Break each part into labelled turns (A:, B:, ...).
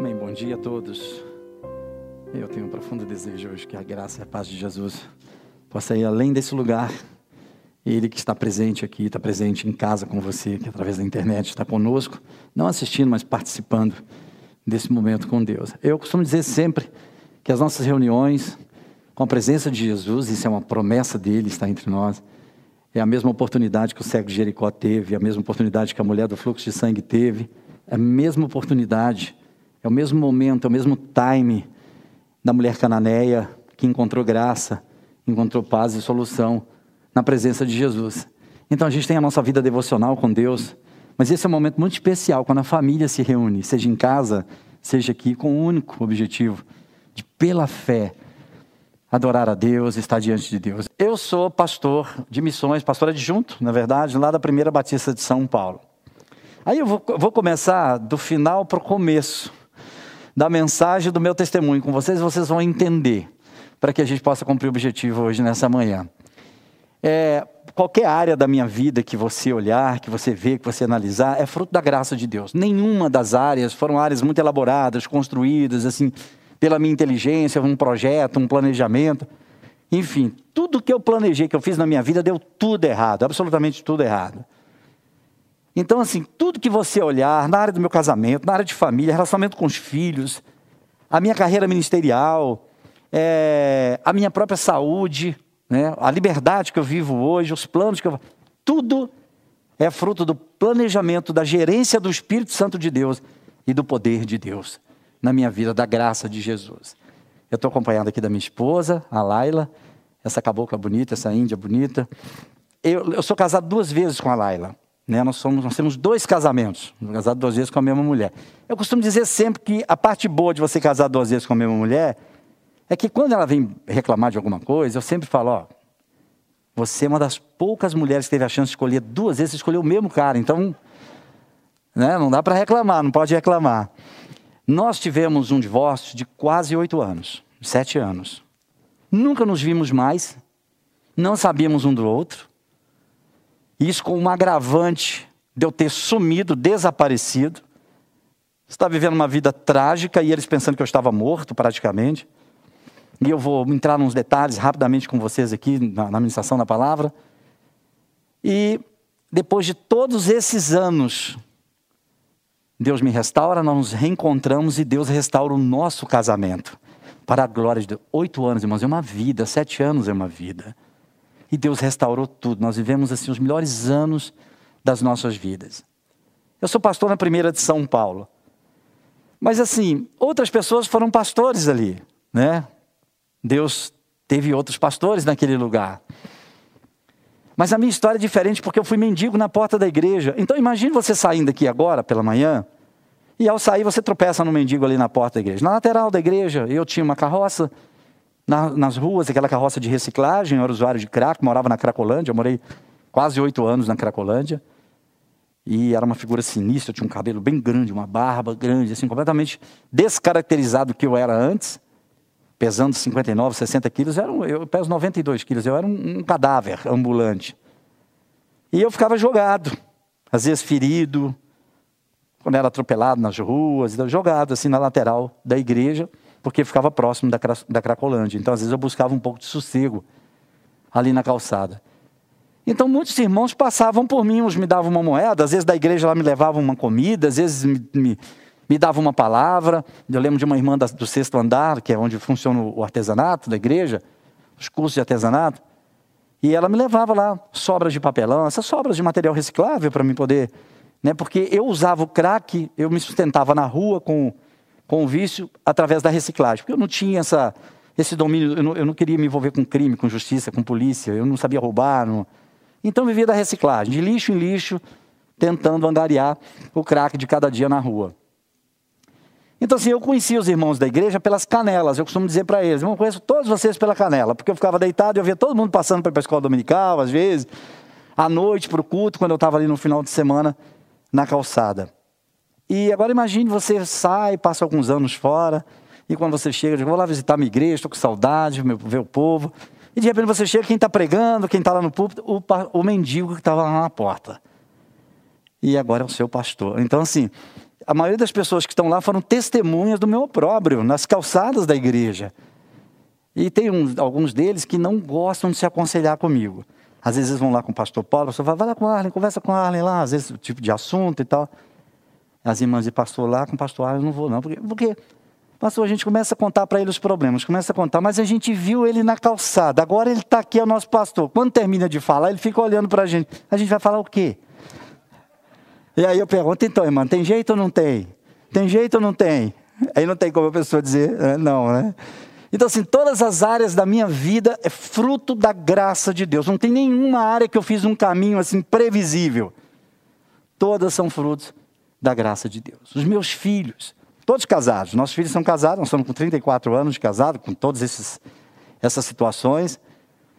A: Amém. Bom dia a todos. Eu tenho um profundo desejo hoje que a graça e a paz de Jesus possa ir além desse lugar. Ele que está presente aqui, está presente em casa com você, que através da internet está conosco, não assistindo, mas participando desse momento com Deus. Eu costumo dizer sempre que as nossas reuniões com a presença de Jesus, isso é uma promessa dele, está entre nós, é a mesma oportunidade que o cego de Jericó teve, é a mesma oportunidade que a mulher do fluxo de sangue teve, é a mesma oportunidade, é o mesmo momento, é o mesmo time da mulher cananeia que encontrou graça, encontrou paz e solução na presença de Jesus. Então a gente tem a nossa vida devocional com Deus, mas esse é um momento muito especial quando a família se reúne, seja em casa, seja aqui, com o um único objetivo de, pela fé, adorar a Deus, estar diante de Deus. Eu sou pastor de missões, pastor adjunto, na verdade, lá da Primeira Batista de São Paulo. Aí eu vou, vou começar do final para o começo da mensagem do meu testemunho com vocês, vocês vão entender, para que a gente possa cumprir o objetivo hoje nessa manhã. É, qualquer área da minha vida que você olhar, que você ver, que você analisar, é fruto da graça de Deus. Nenhuma das áreas foram áreas muito elaboradas, construídas assim pela minha inteligência, um projeto, um planejamento. Enfim, tudo que eu planejei, que eu fiz na minha vida, deu tudo errado, absolutamente tudo errado. Então, assim, tudo que você olhar na área do meu casamento, na área de família, relacionamento com os filhos, a minha carreira ministerial, é, a minha própria saúde, né? a liberdade que eu vivo hoje, os planos que eu. Tudo é fruto do planejamento, da gerência do Espírito Santo de Deus e do poder de Deus na minha vida, da graça de Jesus. Eu estou acompanhado aqui da minha esposa, a Laila, essa cabocla bonita, essa índia bonita. Eu, eu sou casado duas vezes com a Laila. Né? Nós, somos, nós temos dois casamentos, casado duas vezes com a mesma mulher. Eu costumo dizer sempre que a parte boa de você casar duas vezes com a mesma mulher é que quando ela vem reclamar de alguma coisa, eu sempre falo, ó, você é uma das poucas mulheres que teve a chance de escolher duas vezes, escolheu o mesmo cara, então, né, não dá para reclamar, não pode reclamar. Nós tivemos um divórcio de quase oito anos, sete anos. Nunca nos vimos mais, não sabíamos um do outro. Isso com um agravante de eu ter sumido, desaparecido. Está vivendo uma vida trágica e eles pensando que eu estava morto praticamente. E eu vou entrar nos detalhes rapidamente com vocês aqui na, na ministração da palavra. E depois de todos esses anos, Deus me restaura, nós nos reencontramos e Deus restaura o nosso casamento. Para a glória de Deus. Oito anos, irmãos, é uma vida. Sete anos é uma vida. E Deus restaurou tudo. Nós vivemos assim os melhores anos das nossas vidas. Eu sou pastor na primeira de São Paulo. Mas assim, outras pessoas foram pastores ali, né? Deus teve outros pastores naquele lugar. Mas a minha história é diferente porque eu fui mendigo na porta da igreja. Então imagine você saindo aqui agora pela manhã e ao sair você tropeça no mendigo ali na porta da igreja. Na lateral da igreja eu tinha uma carroça na, nas ruas, aquela carroça de reciclagem, eu era usuário de crack, morava na Cracolândia, eu morei quase oito anos na Cracolândia. E era uma figura sinistra, tinha um cabelo bem grande, uma barba grande, assim, completamente descaracterizado do que eu era antes pesando 59, 60 quilos, era um, eu peso 92 quilos, eu era um, um cadáver ambulante. E eu ficava jogado, às vezes ferido, quando era atropelado nas ruas, jogado assim na lateral da igreja, porque ficava próximo da, da Cracolândia. Então, às vezes, eu buscava um pouco de sossego ali na calçada. Então, muitos irmãos passavam por mim, uns me davam uma moeda, às vezes da igreja lá me levavam uma comida, às vezes me, me me dava uma palavra. Eu lembro de uma irmã do sexto andar, que é onde funciona o artesanato da igreja, os cursos de artesanato. E ela me levava lá sobras de papelão, essas sobras de material reciclável para mim poder. Né, porque eu usava o crack, eu me sustentava na rua com, com o vício através da reciclagem. Porque eu não tinha essa, esse domínio, eu não, eu não queria me envolver com crime, com justiça, com polícia, eu não sabia roubar. Não... Então vivia da reciclagem, de lixo em lixo, tentando angariar o crack de cada dia na rua. Então, assim, eu conhecia os irmãos da igreja pelas canelas. Eu costumo dizer para eles: eu conheço todos vocês pela canela, porque eu ficava deitado e eu via todo mundo passando para a escola dominical, às vezes, à noite para o culto, quando eu estava ali no final de semana na calçada. E agora imagine você sai, passa alguns anos fora, e quando você chega, diz, vou lá visitar minha igreja, estou com saudade, ver o povo. E de repente você chega, quem está pregando, quem está lá no púlpito, o, o mendigo que estava lá na porta. E agora é o seu pastor. Então, assim, a maioria das pessoas que estão lá foram testemunhas do meu opróbrio, nas calçadas da igreja. E tem uns, alguns deles que não gostam de se aconselhar comigo. Às vezes vão lá com o pastor Paulo, o pastor fala, vai lá com o Arlen, conversa com o Arlen lá, às vezes o tipo de assunto e tal. As irmãs de pastor lá, com pastor Arlen, não vou não. Porque, porque pastor, a gente começa a contar para ele os problemas, começa a contar, mas a gente viu ele na calçada, agora ele está aqui, é o nosso pastor. Quando termina de falar, ele fica olhando para a gente. A gente vai falar o quê? E aí eu pergunto, então, irmã, tem jeito ou não tem? Tem jeito ou não tem? Aí não tem como a pessoa dizer, é, não, né? Então, assim, todas as áreas da minha vida é fruto da graça de Deus. Não tem nenhuma área que eu fiz um caminho assim previsível. Todas são frutos da graça de Deus. Os meus filhos, todos casados. Nossos filhos são casados, nós estamos com 34 anos de casado, com todas essas situações.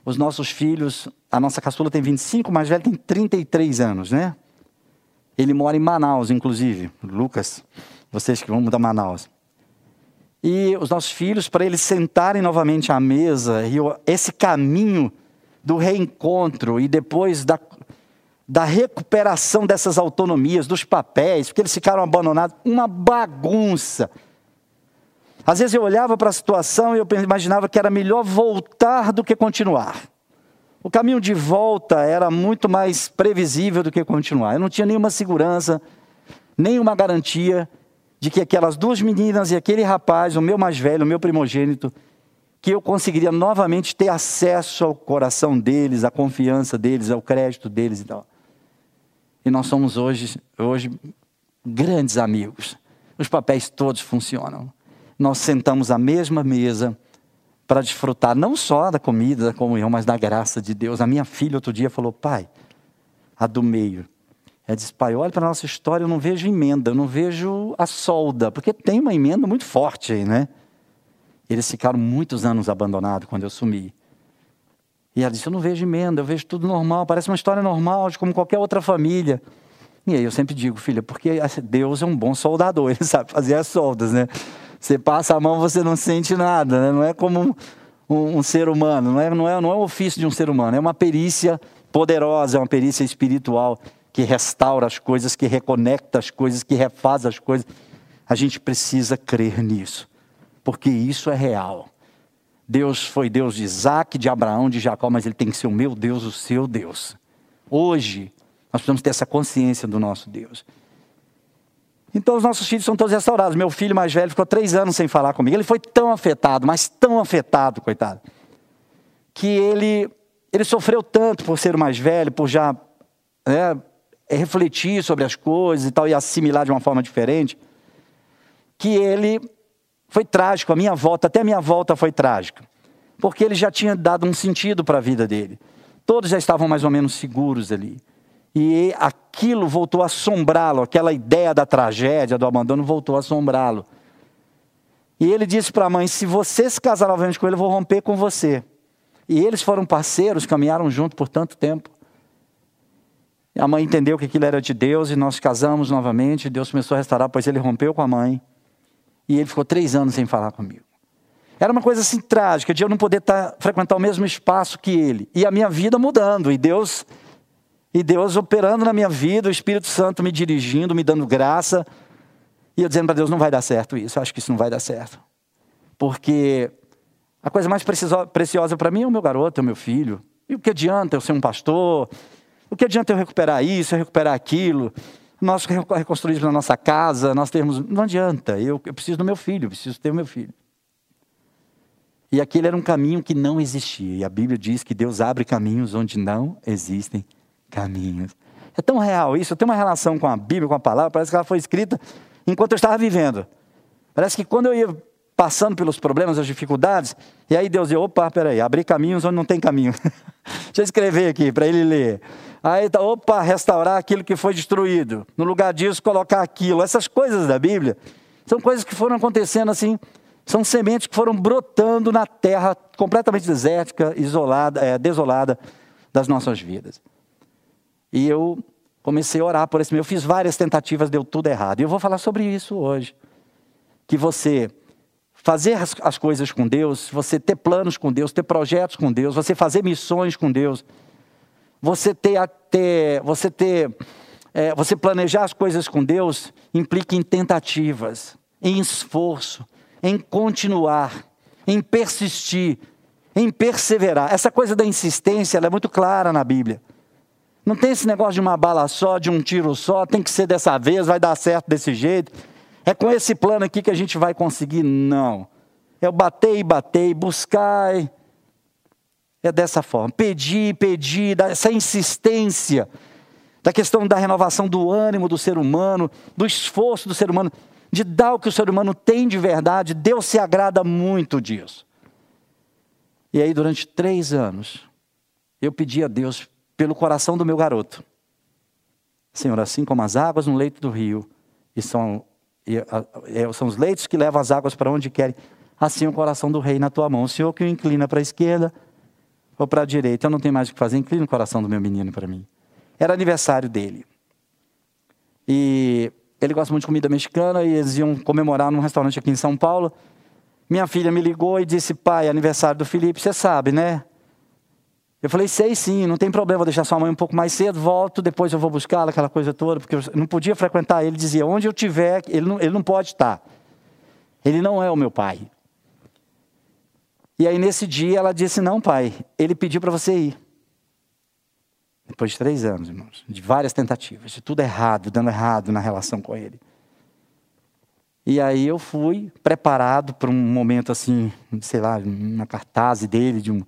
A: Os nossos filhos, a nossa caçula tem 25, o mais velho tem 33 anos, né? Ele mora em Manaus, inclusive. Lucas, vocês que vão mudar Manaus. E os nossos filhos, para eles sentarem novamente à mesa, e esse caminho do reencontro e depois da, da recuperação dessas autonomias, dos papéis, porque eles ficaram abandonados, uma bagunça. Às vezes eu olhava para a situação e eu imaginava que era melhor voltar do que continuar. O caminho de volta era muito mais previsível do que continuar. Eu não tinha nenhuma segurança, nenhuma garantia de que aquelas duas meninas e aquele rapaz, o meu mais velho, o meu primogênito, que eu conseguiria novamente ter acesso ao coração deles, à confiança deles, ao crédito deles e tal. E nós somos hoje, hoje grandes amigos. Os papéis todos funcionam. Nós sentamos à mesma mesa para desfrutar não só da comida, da comunhão, mas da graça de Deus. A minha filha outro dia falou, pai, a do meio. Ela disse, pai, olha para a nossa história, eu não vejo emenda, eu não vejo a solda, porque tem uma emenda muito forte aí, né? Eles ficaram muitos anos abandonados quando eu sumi. E ela disse, eu não vejo emenda, eu vejo tudo normal, parece uma história normal, de como qualquer outra família. E aí eu sempre digo, filha, porque Deus é um bom soldador, ele sabe fazer as soldas, né? Você passa a mão, você não sente nada, né? não é como um, um, ser humano, não é, não, é, não é o ofício de um ser humano, é uma perícia poderosa, é uma perícia espiritual que restaura as coisas, que reconecta as coisas, que refaz as coisas. A gente precisa crer nisso, porque isso é real. Deus foi Deus de Isaac, de Abraão, de Jacó, mas ele tem que ser o meu Deus, o seu Deus. Hoje, nós precisamos ter essa consciência do nosso Deus. Então os nossos filhos são todos restaurados. Meu filho mais velho ficou três anos sem falar comigo. Ele foi tão afetado, mas tão afetado, coitado, que ele, ele sofreu tanto por ser o mais velho, por já né, refletir sobre as coisas e tal, e assimilar de uma forma diferente, que ele foi trágico. A minha volta, até a minha volta foi trágica. Porque ele já tinha dado um sentido para a vida dele. Todos já estavam mais ou menos seguros ali. E aquilo voltou a assombrá-lo, aquela ideia da tragédia, do abandono, voltou a assombrá-lo. E ele disse para a mãe: Se você se casar novamente com ele, eu vou romper com você. E eles foram parceiros, caminharam junto por tanto tempo. E a mãe entendeu que aquilo era de Deus e nós casamos novamente. Deus começou a restaurar, pois ele rompeu com a mãe. E ele ficou três anos sem falar comigo. Era uma coisa assim trágica, de eu não poder estar, frequentar o mesmo espaço que ele. E a minha vida mudando. E Deus e Deus operando na minha vida, o Espírito Santo me dirigindo, me dando graça. E eu dizendo para Deus: não vai dar certo isso, acho que isso não vai dar certo. Porque a coisa mais preciosa para mim é o meu garoto, é o meu filho. E o que adianta eu ser um pastor? O que adianta eu recuperar isso, eu recuperar aquilo? Nós reconstruímos na nossa casa, nós temos. Não adianta, eu, eu preciso do meu filho, eu preciso ter o meu filho. E aquele era um caminho que não existia. E a Bíblia diz que Deus abre caminhos onde não existem caminhos. É tão real isso, eu tenho uma relação com a Bíblia, com a palavra, parece que ela foi escrita enquanto eu estava vivendo. Parece que quando eu ia passando pelos problemas, as dificuldades, e aí Deus dizia, opa, peraí, abrir caminhos onde não tem caminho. Deixa eu escrever aqui para ele ler. Aí, tá, opa, restaurar aquilo que foi destruído. No lugar disso, colocar aquilo. Essas coisas da Bíblia são coisas que foram acontecendo assim, são sementes que foram brotando na terra completamente desértica, isolada, é, desolada das nossas vidas. E eu comecei a orar por esse. Eu fiz várias tentativas, deu tudo errado. E eu vou falar sobre isso hoje. Que você fazer as coisas com Deus, você ter planos com Deus, ter projetos com Deus, você fazer missões com Deus, você ter, ter, você ter é, você planejar as coisas com Deus implica em tentativas, em esforço, em continuar, em persistir, em perseverar. Essa coisa da insistência é muito clara na Bíblia. Não tem esse negócio de uma bala só, de um tiro só, tem que ser dessa vez, vai dar certo desse jeito. É com esse plano aqui que a gente vai conseguir. Não. É bater e bater, buscar. É dessa forma. Pedir, pedir, essa insistência da questão da renovação do ânimo do ser humano, do esforço do ser humano, de dar o que o ser humano tem de verdade. Deus se agrada muito disso. E aí, durante três anos, eu pedi a Deus pelo coração do meu garoto. Senhor, assim como as águas no leito do rio, e são, e, é, são os leitos que levam as águas para onde querem, assim o coração do rei na tua mão. O Senhor que o inclina para a esquerda ou para a direita. Eu não tenho mais o que fazer, inclina o coração do meu menino para mim. Era aniversário dele. E ele gosta muito de comida mexicana e eles iam comemorar num restaurante aqui em São Paulo. Minha filha me ligou e disse: Pai, aniversário do Felipe, você sabe, né? Eu falei: Sei sim, não tem problema, vou deixar sua mãe um pouco mais cedo, volto, depois eu vou buscá-la, aquela coisa toda, porque eu não podia frequentar ele. Dizia: Onde eu tiver, ele não, ele não pode estar. Ele não é o meu pai. E aí nesse dia ela disse: Não, pai, ele pediu para você ir. Depois de três anos, irmãos, de várias tentativas, de tudo errado, dando errado na relação com ele. E aí eu fui preparado para um momento assim, sei lá, uma cartaz dele, de um,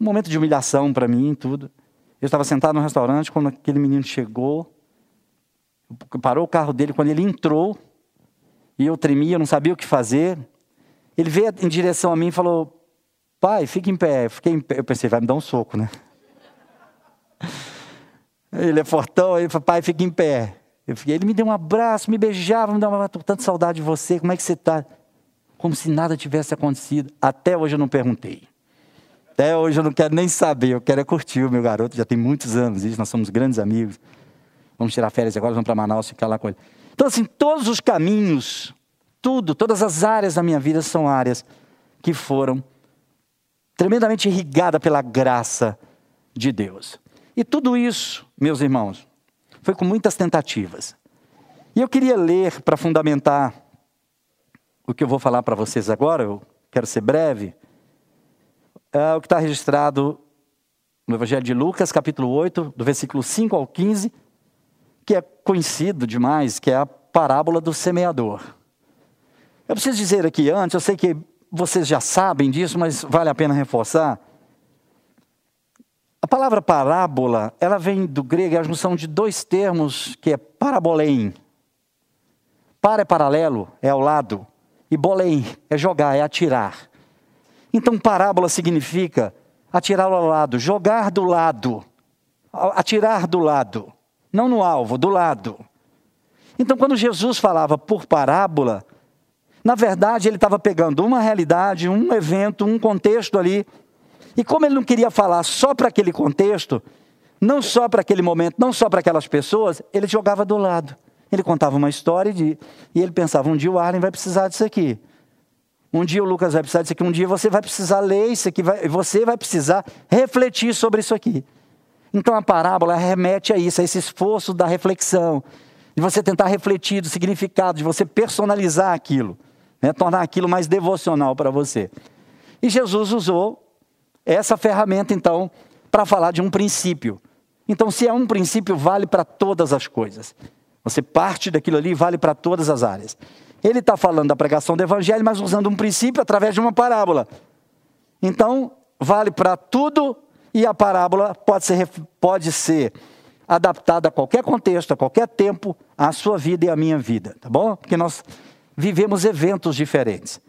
A: um momento de humilhação para mim e tudo. Eu estava sentado no restaurante quando aquele menino chegou, parou o carro dele, quando ele entrou, e eu tremia, não sabia o que fazer. Ele veio em direção a mim e falou: Pai, fique em pé. Eu fiquei em pé. Eu pensei, vai me dar um soco, né? Ele é fortão, ele falou, pai, fique em pé. Fiquei, ele me deu um abraço, me beijava, me dava tanta saudade de você, como é que você está? Como se nada tivesse acontecido. Até hoje eu não perguntei. Até hoje eu não quero nem saber, eu quero é curtir o meu garoto, já tem muitos anos isso, nós somos grandes amigos. Vamos tirar férias agora, vamos para Manaus ficar lá com ele. Então, assim, todos os caminhos, tudo, todas as áreas da minha vida são áreas que foram tremendamente irrigadas pela graça de Deus. E tudo isso, meus irmãos, foi com muitas tentativas. E eu queria ler para fundamentar o que eu vou falar para vocês agora, eu quero ser breve, é o que está registrado no Evangelho de Lucas, capítulo 8, do versículo 5 ao 15, que é conhecido demais, que é a parábola do semeador. Eu preciso dizer aqui antes, eu sei que vocês já sabem disso, mas vale a pena reforçar. A palavra parábola, ela vem do grego, é a junção de dois termos, que é. Para é paralelo, é ao lado, e bolém é jogar, é atirar. Então, parábola significa atirar ao lado, jogar do lado, atirar do lado, não no alvo, do lado. Então, quando Jesus falava por parábola, na verdade ele estava pegando uma realidade, um evento, um contexto ali, e como ele não queria falar só para aquele contexto, não só para aquele momento, não só para aquelas pessoas, ele jogava do lado. Ele contava uma história de, e ele pensava: um dia o Arlen vai precisar disso aqui. Um dia o Lucas vai precisar disso aqui. Um dia você vai precisar ler isso aqui. Vai, você vai precisar refletir sobre isso aqui. Então a parábola remete a isso, a esse esforço da reflexão, de você tentar refletir do significado, de você personalizar aquilo, né? tornar aquilo mais devocional para você. E Jesus usou essa ferramenta, então, para falar de um princípio. Então, se é um princípio, vale para todas as coisas. Você parte daquilo ali, vale para todas as áreas. Ele está falando da pregação do evangelho, mas usando um princípio através de uma parábola. Então, vale para tudo e a parábola pode ser, pode ser adaptada a qualquer contexto, a qualquer tempo, à sua vida e à minha vida, tá bom? Porque nós vivemos eventos diferentes.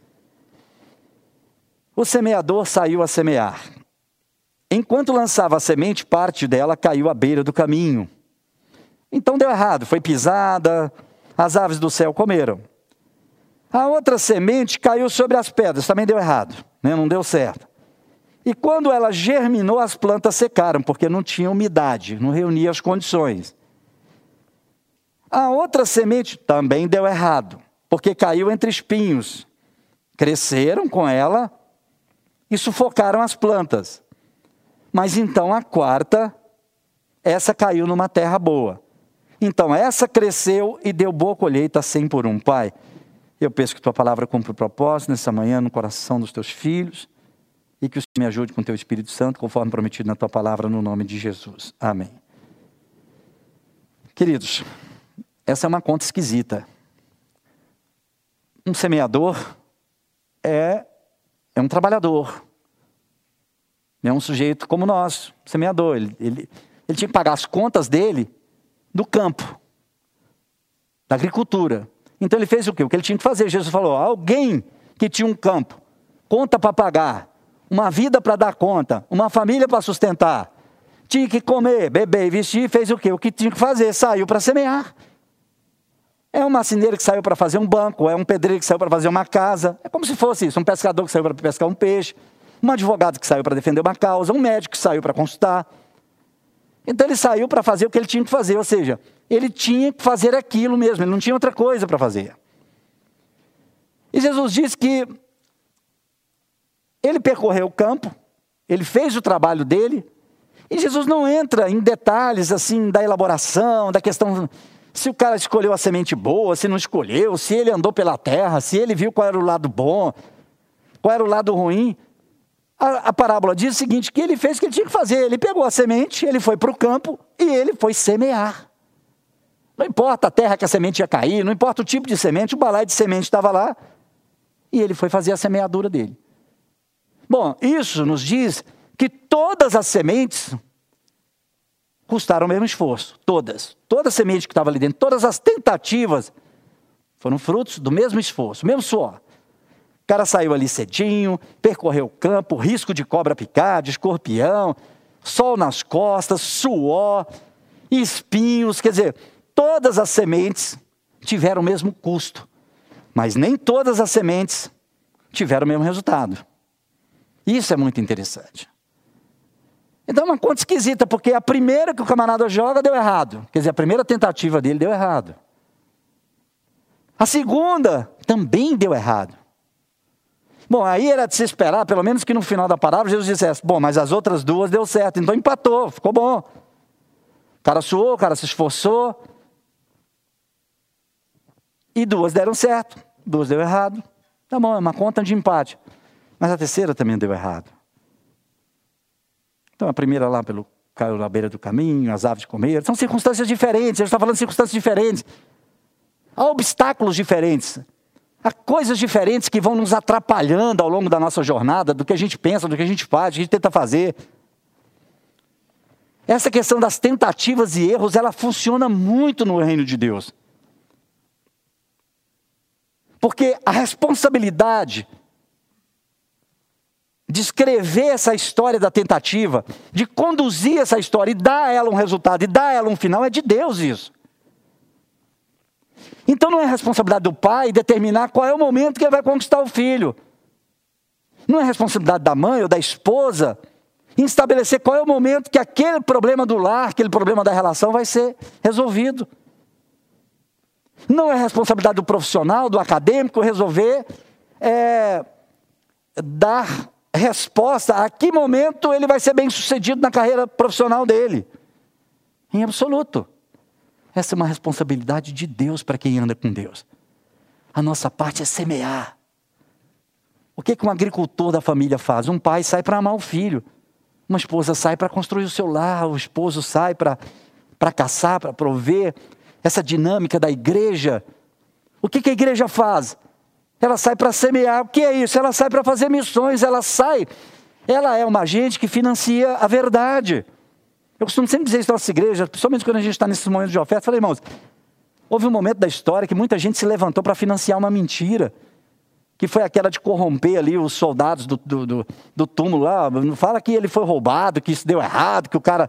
A: O semeador saiu a semear. Enquanto lançava a semente, parte dela caiu à beira do caminho. Então deu errado, foi pisada, as aves do céu comeram. A outra semente caiu sobre as pedras, também deu errado, né? não deu certo. E quando ela germinou, as plantas secaram, porque não tinha umidade, não reunia as condições. A outra semente também deu errado, porque caiu entre espinhos. Cresceram com ela, e sufocaram as plantas. Mas então a quarta, essa caiu numa terra boa. Então, essa cresceu e deu boa colheita, cem por um. Pai, eu peço que tua palavra cumpra o propósito nessa manhã no coração dos teus filhos e que o Senhor me ajude com teu Espírito Santo, conforme prometido na tua palavra, no nome de Jesus. Amém. Queridos, essa é uma conta esquisita. Um semeador é, é um trabalhador. É um sujeito como nós, semeador. Ele, ele, ele tinha que pagar as contas dele do campo, da agricultura. Então ele fez o quê? O que ele tinha que fazer. Jesus falou: alguém que tinha um campo, conta para pagar, uma vida para dar conta, uma família para sustentar, tinha que comer, beber e vestir, fez o quê? O que tinha que fazer, saiu para semear. É um marceneiro que saiu para fazer um banco, é um pedreiro que saiu para fazer uma casa, é como se fosse isso, um pescador que saiu para pescar um peixe, um advogado que saiu para defender uma causa, um médico que saiu para consultar. Então ele saiu para fazer o que ele tinha que fazer, ou seja, ele tinha que fazer aquilo mesmo, ele não tinha outra coisa para fazer. E Jesus diz que ele percorreu o campo, ele fez o trabalho dele, e Jesus não entra em detalhes assim da elaboração, da questão se o cara escolheu a semente boa, se não escolheu, se ele andou pela terra, se ele viu qual era o lado bom, qual era o lado ruim. A, a parábola diz o seguinte: que ele fez o que ele tinha que fazer. Ele pegou a semente, ele foi para o campo e ele foi semear. Não importa a terra que a semente ia cair, não importa o tipo de semente, o balaio de semente estava lá e ele foi fazer a semeadura dele. Bom, isso nos diz que todas as sementes custaram o mesmo esforço, todas. Toda a semente que estava ali dentro, todas as tentativas foram frutos do mesmo esforço, mesmo suor. O cara saiu ali cedinho, percorreu o campo, risco de cobra picar, de escorpião, sol nas costas, suor, espinhos, quer dizer, todas as sementes tiveram o mesmo custo, mas nem todas as sementes tiveram o mesmo resultado. Isso é muito interessante. Então é uma conta esquisita, porque a primeira que o camarada joga deu errado. Quer dizer, a primeira tentativa dele deu errado. A segunda também deu errado. Bom, aí era de se esperar, pelo menos que no final da palavra Jesus dissesse: Bom, mas as outras duas deu certo, então empatou, ficou bom. O cara suou, o cara se esforçou. E duas deram certo, duas deu errado. Tá bom, é uma conta de empate. Mas a terceira também deu errado. Então a primeira lá pelo caiu na beira do caminho, as aves comeram. São circunstâncias diferentes, ele está falando de circunstâncias diferentes. Há obstáculos diferentes. Há coisas diferentes que vão nos atrapalhando ao longo da nossa jornada, do que a gente pensa, do que a gente faz, do que a gente tenta fazer. Essa questão das tentativas e erros, ela funciona muito no reino de Deus. Porque a responsabilidade de escrever essa história da tentativa, de conduzir essa história e dar a ela um resultado e dar a ela um final, é de Deus isso. Então não é responsabilidade do pai determinar qual é o momento que ele vai conquistar o filho. Não é responsabilidade da mãe ou da esposa estabelecer qual é o momento que aquele problema do lar, aquele problema da relação vai ser resolvido. Não é responsabilidade do profissional, do acadêmico resolver é, dar resposta a que momento ele vai ser bem sucedido na carreira profissional dele. Em absoluto. Essa é uma responsabilidade de Deus para quem anda com Deus. A nossa parte é semear. O que, que um agricultor da família faz? Um pai sai para amar o filho. Uma esposa sai para construir o seu lar. O esposo sai para caçar, para prover. Essa dinâmica da igreja. O que, que a igreja faz? Ela sai para semear. O que é isso? Ela sai para fazer missões. Ela sai. Ela é uma agente que financia a verdade. Eu costumo sempre dizer isso na nossa igreja, principalmente quando a gente está nesses momentos de oferta. Falei, irmãos, houve um momento da história que muita gente se levantou para financiar uma mentira. Que foi aquela de corromper ali os soldados do, do, do, do túmulo lá. Não fala que ele foi roubado, que isso deu errado, que o cara.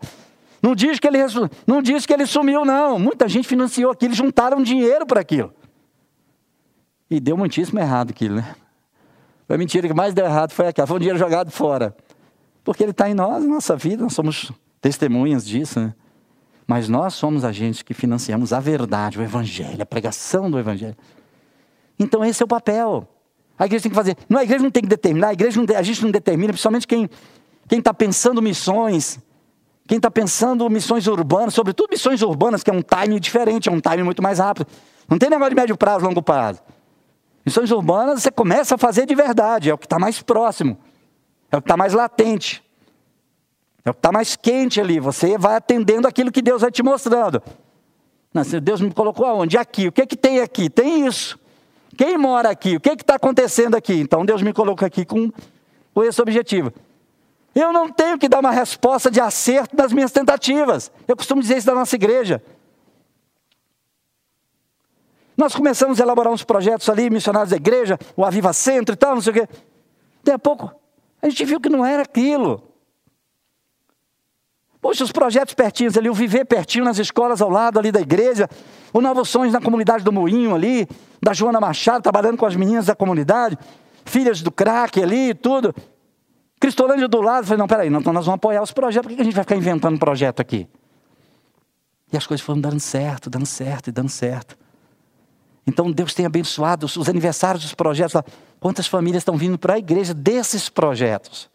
A: Não diz que ele, não diz que ele sumiu, não. Muita gente financiou aquilo, juntaram dinheiro para aquilo. E deu muitíssimo errado aquilo, né? A mentira que mais deu errado foi aquela, foi um dinheiro jogado fora. Porque ele está em nós, na nossa vida, nós somos testemunhas disso, né? Mas nós somos agentes que financiamos a verdade, o evangelho, a pregação do evangelho. Então esse é o papel. A igreja tem que fazer. Não, a igreja não tem que determinar, a igreja não, a gente não determina, principalmente quem está pensando missões, Quem está pensando missões urbanas, sobretudo missões urbanas, que é um time diferente, é um time muito mais rápido. Não tem negócio de médio prazo, longo prazo. Missões urbanas você começa a fazer de verdade, é o que está mais próximo, é o que está mais latente, é o que está mais quente ali. Você vai atendendo aquilo que Deus vai te mostrando. Não, Deus me colocou aonde? Aqui. O que, que tem aqui? Tem isso. Quem mora aqui? O que está acontecendo aqui? Então Deus me colocou aqui com, com esse objetivo. Eu não tenho que dar uma resposta de acerto nas minhas tentativas. Eu costumo dizer isso da nossa igreja. Nós começamos a elaborar uns projetos ali, missionários da igreja, o Aviva Centro e tal, não sei o quê. Daí a pouco, a gente viu que não era aquilo. Poxa, os projetos pertinhos ali, o viver pertinho nas escolas ao lado ali da igreja, o Novos Sonhos na comunidade do Moinho ali, da Joana Machado, trabalhando com as meninas da comunidade, filhas do crack ali e tudo. Cristolândia do lado, falei, não, peraí, não, nós vamos apoiar os projetos, por que a gente vai ficar inventando projeto aqui? E as coisas foram dando certo, dando certo e dando certo. Então Deus tem abençoado os aniversários dos projetos. Quantas famílias estão vindo para a igreja desses projetos?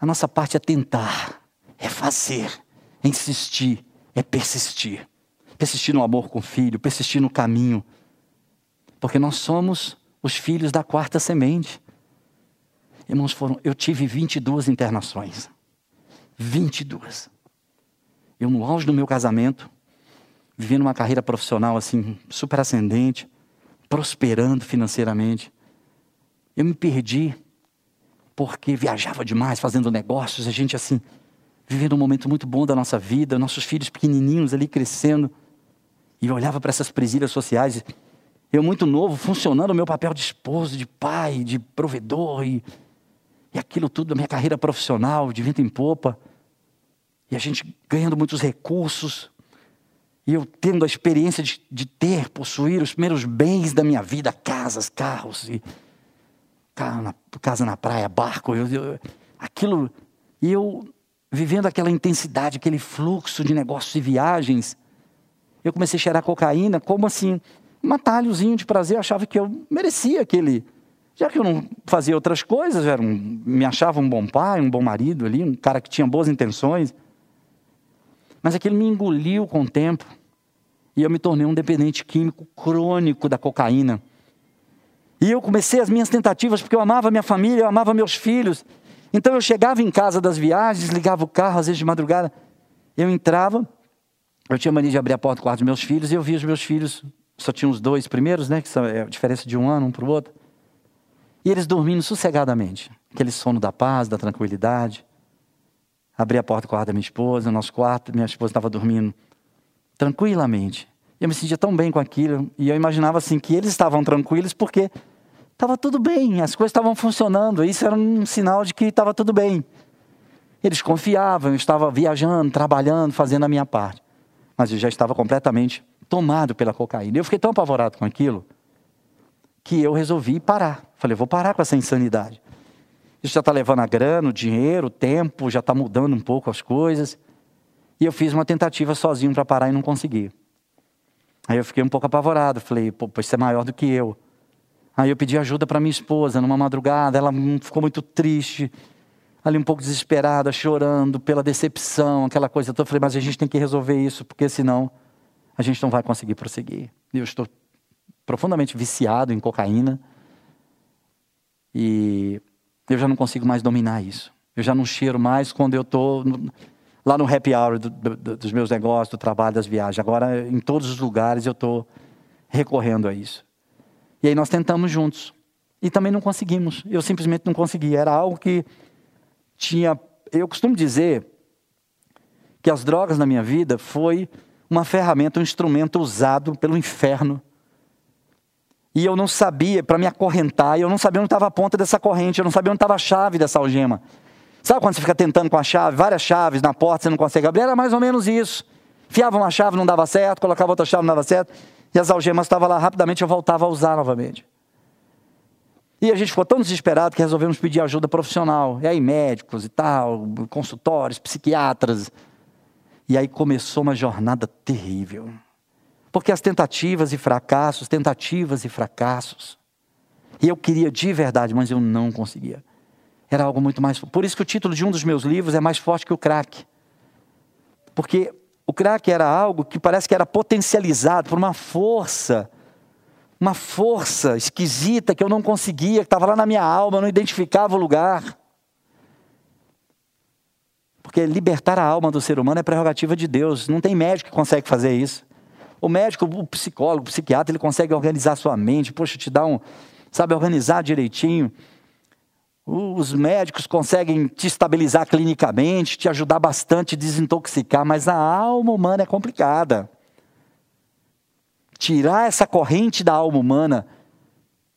A: A nossa parte é tentar, é fazer, é insistir, é persistir. Persistir no amor com o filho, persistir no caminho. Porque nós somos os filhos da quarta semente. Irmãos, foram, eu tive 22 internações. 22. Eu, no auge do meu casamento, vivendo uma carreira profissional assim, super ascendente, prosperando financeiramente. Eu me perdi porque viajava demais, fazendo negócios, a gente assim, vivendo um momento muito bom da nossa vida, nossos filhos pequenininhos ali crescendo. E eu olhava para essas presilhas sociais, eu muito novo, funcionando o meu papel de esposo, de pai, de provedor e e aquilo tudo da minha carreira profissional, de vento em popa. E a gente ganhando muitos recursos. E eu tendo a experiência de, de ter, possuir os primeiros bens da minha vida, casas, carros, e casa na praia, barco. Eu, eu, aquilo. E eu vivendo aquela intensidade, aquele fluxo de negócios e viagens. Eu comecei a cheirar cocaína como assim, um atalhozinho de prazer. Eu achava que eu merecia aquele já que eu não fazia outras coisas, era um, me achava um bom pai, um bom marido ali, um cara que tinha boas intenções. Mas aquilo me engoliu com o tempo. E eu me tornei um dependente químico crônico da cocaína. E eu comecei as minhas tentativas, porque eu amava minha família, eu amava meus filhos. Então eu chegava em casa das viagens, ligava o carro, às vezes de madrugada. Eu entrava, eu tinha mania de abrir a porta do quarto dos meus filhos, e eu via os meus filhos, só tinha os dois primeiros, né? Que é a diferença de um ano um para o outro. E eles dormindo sossegadamente. Aquele sono da paz, da tranquilidade. Abri a porta do quarto da minha esposa, no nosso quarto, minha esposa estava dormindo tranquilamente. Eu me sentia tão bem com aquilo. E eu imaginava assim que eles estavam tranquilos porque estava tudo bem, as coisas estavam funcionando. Isso era um sinal de que estava tudo bem. Eles confiavam, eu estava viajando, trabalhando, fazendo a minha parte. Mas eu já estava completamente tomado pela cocaína. Eu fiquei tão apavorado com aquilo que eu resolvi parar. Falei, vou parar com essa insanidade. Isso já está levando a grana, o dinheiro, o tempo, já está mudando um pouco as coisas. E eu fiz uma tentativa sozinho para parar e não consegui. Aí eu fiquei um pouco apavorado. Falei, pô, você é maior do que eu. Aí eu pedi ajuda para minha esposa numa madrugada. Ela ficou muito triste, ali um pouco desesperada, chorando pela decepção, aquela coisa toda. Eu falei, mas a gente tem que resolver isso, porque senão a gente não vai conseguir prosseguir. Eu estou profundamente viciado em cocaína. E eu já não consigo mais dominar isso. Eu já não cheiro mais quando eu estou lá no happy hour do, do, dos meus negócios, do trabalho, das viagens. Agora, em todos os lugares, eu estou recorrendo a isso. E aí nós tentamos juntos. E também não conseguimos. Eu simplesmente não consegui. Era algo que tinha. Eu costumo dizer que as drogas na minha vida foi uma ferramenta, um instrumento usado pelo inferno e eu não sabia, para me acorrentar, eu não sabia onde estava a ponta dessa corrente, eu não sabia onde estava a chave dessa algema. Sabe quando você fica tentando com a chave, várias chaves na porta, você não consegue abrir? Era mais ou menos isso. Fiava uma chave, não dava certo, colocava outra chave, não dava certo, e as algemas estavam lá, rapidamente eu voltava a usar novamente. E a gente ficou tão desesperado que resolvemos pedir ajuda profissional. E aí, médicos e tal, consultórios, psiquiatras. E aí começou uma jornada terrível. Porque as tentativas e fracassos, tentativas e fracassos. E eu queria de verdade, mas eu não conseguia. Era algo muito mais. Por isso que o título de um dos meus livros é mais forte que o crack. Porque o crack era algo que parece que era potencializado por uma força, uma força esquisita que eu não conseguia, que estava lá na minha alma, eu não identificava o lugar. Porque libertar a alma do ser humano é prerrogativa de Deus, não tem médico que consegue fazer isso. O médico, o psicólogo, o psiquiatra, ele consegue organizar sua mente, poxa, te dá um, sabe, organizar direitinho. Os médicos conseguem te estabilizar clinicamente, te ajudar bastante a desintoxicar, mas a alma humana é complicada. Tirar essa corrente da alma humana,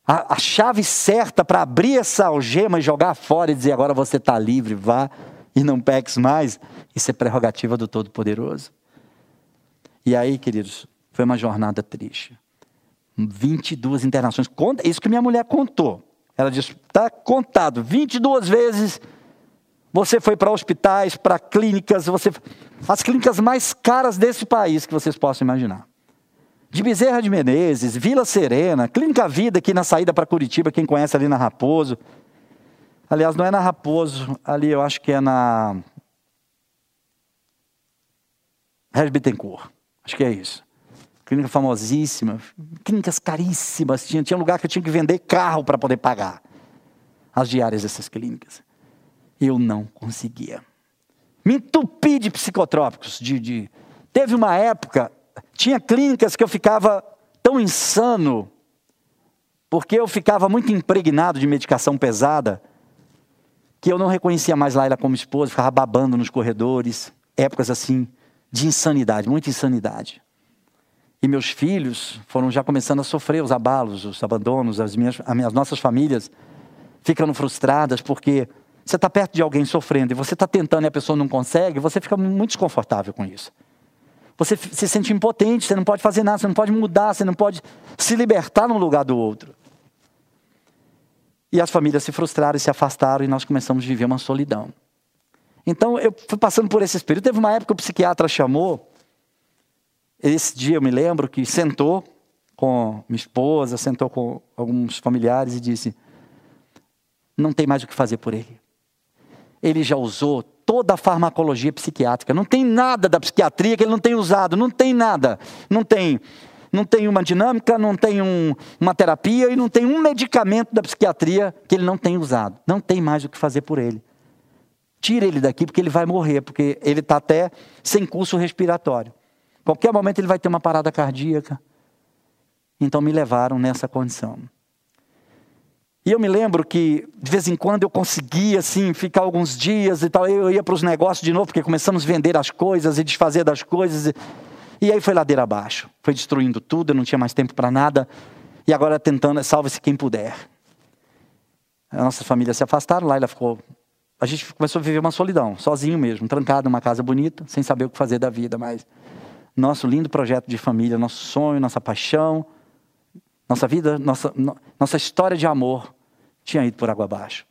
A: a, a chave certa para abrir essa algema e jogar fora e dizer agora você está livre, vá e não peques mais, isso é prerrogativa do Todo-Poderoso. E aí, queridos, foi uma jornada triste. 22 internações. Isso que minha mulher contou. Ela disse: está contado, 22 vezes você foi para hospitais, para clínicas, você, as clínicas mais caras desse país que vocês possam imaginar. De Bezerra de Menezes, Vila Serena, Clínica Vida aqui na saída para Curitiba, quem conhece ali na Raposo. Aliás, não é na Raposo, ali eu acho que é na Regis Bittencourt. Acho que é isso clínica famosíssima, clínicas caríssimas, tinha, tinha lugar que eu tinha que vender carro para poder pagar as diárias dessas clínicas. Eu não conseguia. Me entupi de psicotrópicos. De, de... Teve uma época, tinha clínicas que eu ficava tão insano, porque eu ficava muito impregnado de medicação pesada, que eu não reconhecia mais Laila como esposa, ficava babando nos corredores, épocas assim de insanidade, muita insanidade. E meus filhos foram já começando a sofrer os abalos, os abandonos, as minhas, as minhas nossas famílias ficando frustradas porque você está perto de alguém sofrendo e você está tentando e a pessoa não consegue, você fica muito desconfortável com isso. Você se sente impotente, você não pode fazer nada, você não pode mudar, você não pode se libertar no lugar do outro. E as famílias se frustraram e se afastaram e nós começamos a viver uma solidão. Então eu fui passando por esse período. Teve uma época que o psiquiatra chamou esse dia eu me lembro que sentou com minha esposa, sentou com alguns familiares e disse: não tem mais o que fazer por ele. Ele já usou toda a farmacologia psiquiátrica. Não tem nada da psiquiatria que ele não tenha usado. Não tem nada. Não tem, não tem uma dinâmica, não tem um, uma terapia e não tem um medicamento da psiquiatria que ele não tenha usado. Não tem mais o que fazer por ele. Tira ele daqui porque ele vai morrer, porque ele está até sem curso respiratório. Qualquer momento ele vai ter uma parada cardíaca. Então me levaram nessa condição. E eu me lembro que de vez em quando eu conseguia assim ficar alguns dias e tal, eu ia para os negócios de novo, porque começamos a vender as coisas e desfazer das coisas. E, aí foi ladeira abaixo. Foi destruindo tudo, eu não tinha mais tempo para nada. E agora tentando, salve-se quem puder. A nossa família se afastaram, lá ela ficou. A gente começou a viver uma solidão, sozinho mesmo, trancado numa casa bonita, sem saber o que fazer da vida, mas nosso lindo projeto de família, nosso sonho, nossa paixão, nossa vida, nossa, no, nossa história de amor tinha ido por água abaixo.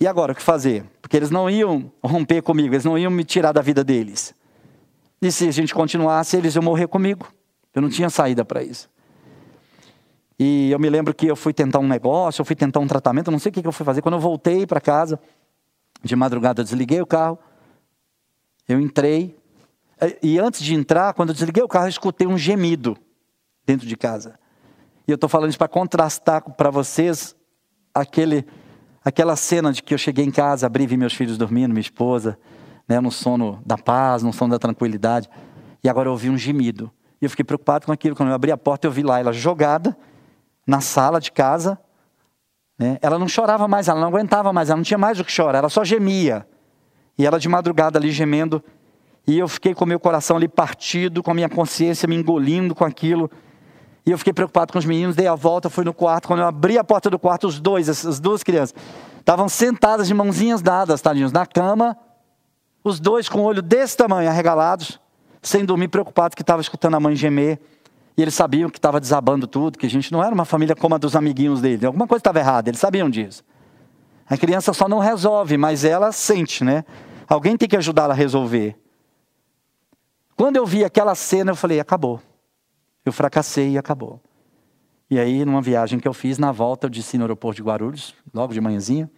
A: E agora, o que fazer? Porque eles não iam romper comigo, eles não iam me tirar da vida deles. E se a gente continuasse, eles iam morrer comigo. Eu não tinha saída para isso. E eu me lembro que eu fui tentar um negócio, eu fui tentar um tratamento, não sei o que eu fui fazer. Quando eu voltei para casa, de madrugada eu desliguei o carro, eu entrei, e antes de entrar, quando eu desliguei o carro, eu escutei um gemido dentro de casa. E eu estou falando isso para contrastar para vocês aquele, aquela cena de que eu cheguei em casa, abri e vi meus filhos dormindo, minha esposa, né, no sono da paz, no sono da tranquilidade. E agora eu ouvi um gemido. E eu fiquei preocupado com aquilo. Quando eu abri a porta, eu vi lá ela jogada na sala de casa. Né? Ela não chorava mais, ela não aguentava mais, ela não tinha mais o que chorar, ela só gemia. E ela de madrugada ali gemendo e eu fiquei com meu coração ali partido, com a minha consciência me engolindo com aquilo. E eu fiquei preocupado com os meninos, dei a volta, fui no quarto. Quando eu abri a porta do quarto, os dois, as duas crianças, estavam sentadas de mãozinhas dadas, tadinhos, na cama. Os dois com o olho desse tamanho, arregalados, sem dormir, preocupados que estava escutando a mãe gemer. E eles sabiam que estava desabando tudo, que a gente não era uma família como a dos amiguinhos dele. Alguma coisa estava errada, eles sabiam disso. A criança só não resolve, mas ela sente, né? Alguém tem que ajudá-la a resolver. Quando eu vi aquela cena, eu falei: acabou. Eu fracassei e acabou. E aí, numa viagem que eu fiz, na volta, eu desci no aeroporto de Guarulhos, logo de manhãzinha.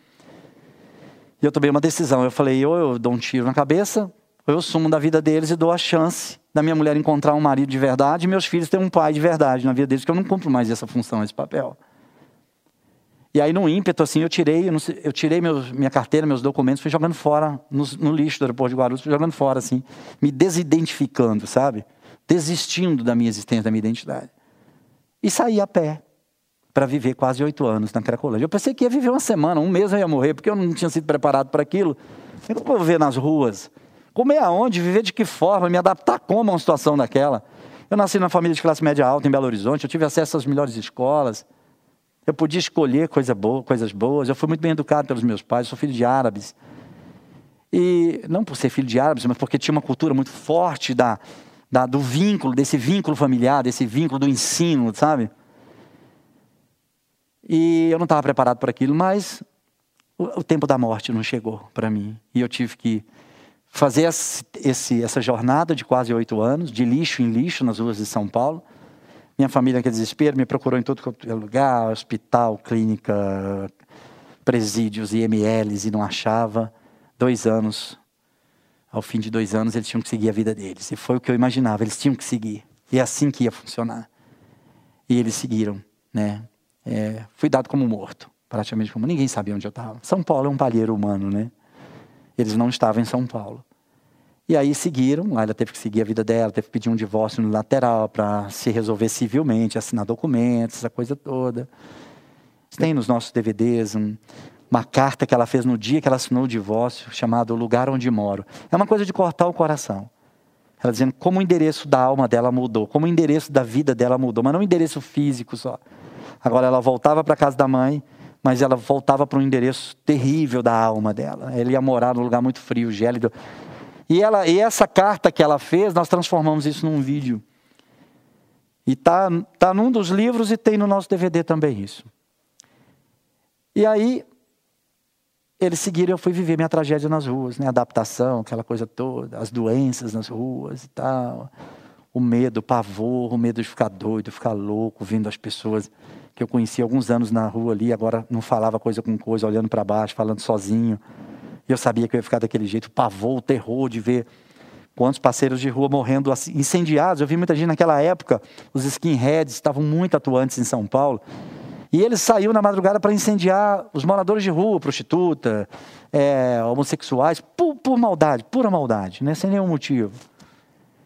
A: E eu tomei uma decisão. Eu falei, ou eu dou um tiro na cabeça, ou eu sumo da vida deles e dou a chance da minha mulher encontrar um marido de verdade e meus filhos terem um pai de verdade na vida deles, que eu não cumpro mais essa função, esse papel. E aí, no ímpeto, assim, eu tirei, eu, sei, eu tirei minha carteira, meus documentos, fui jogando fora, no, no, lixo do aeroporto de Guarulhos, fui jogando fora, assim, me desidentificando, sabe? Desistindo da minha existência, da minha identidade. E saí a pé para viver quase oito anos na Cracolândia. Eu pensei que ia viver uma semana, um mês eu ia morrer, porque eu não tinha sido preparado para aquilo. Eu vou viver nas ruas. Comer aonde? Viver de que forma? Me adaptar como a uma situação daquela? Eu nasci numa família de classe média alta em Belo Horizonte, eu tive acesso às melhores escolas. Eu podia escolher coisa boa, coisas boas. Eu fui muito bem educado pelos meus pais, sou filho de árabes. E não por ser filho de árabes, mas porque tinha uma cultura muito forte da, da, do vínculo, desse vínculo familiar, desse vínculo do ensino, sabe? E eu não estava preparado para aquilo, mas o, o, tempo da morte não chegou para mim. E eu tive que fazer esse, esse, essa jornada de quase oito anos, de lixo em lixo nas ruas de São Paulo minha família, que desespero, me procurou em todo é lugar, hospital, clínica, presídios, IMLs, e não achava. Dois anos, ao fim de dois anos, eles tinham que seguir a vida deles. E foi o que eu imaginava, eles tinham que seguir. E é assim que ia funcionar. E eles seguiram, né? É, fui dado como morto, praticamente como ninguém sabia onde eu estava. São Paulo é um palheiro humano, né? Eles não estavam em São Paulo. E aí seguiram, ela teve que seguir a vida dela, teve que pedir um divórcio unilateral para se resolver civilmente, assinar documentos, essa coisa toda. Tem nos nossos DVDs um, uma carta que ela fez no dia que ela assinou o divórcio, chamado O Lugar Onde Moro. É uma coisa de cortar o coração. Ela dizendo como o endereço da alma dela mudou, como o endereço da vida dela mudou, mas não o endereço físico só. Agora ela voltava para casa da mãe, mas ela voltava para um endereço terrível da alma dela. Ela ia morar num lugar muito frio, gélido. E, ela, e essa carta que ela fez, nós transformamos isso num vídeo. E está tá num dos livros e tem no nosso DVD também isso. E aí, eles seguiram, eu fui viver minha tragédia nas ruas, né? Adaptação, aquela coisa toda, as doenças nas ruas e tal. O medo, o pavor, o medo de ficar doido, ficar louco, vendo as pessoas que eu conheci alguns anos na rua ali, agora não falava coisa com coisa, olhando para baixo, falando sozinho. E eu sabia que eu ia ficar daquele jeito, pavor, terror de ver quantos parceiros de rua morrendo assim, incendiados. Eu vi muita gente naquela época, os skinheads estavam muito atuantes em São Paulo. E eles saíram na madrugada para incendiar os moradores de rua, prostituta, é, homossexuais, por, por, maldade, pura maldade, né? sem nenhum motivo.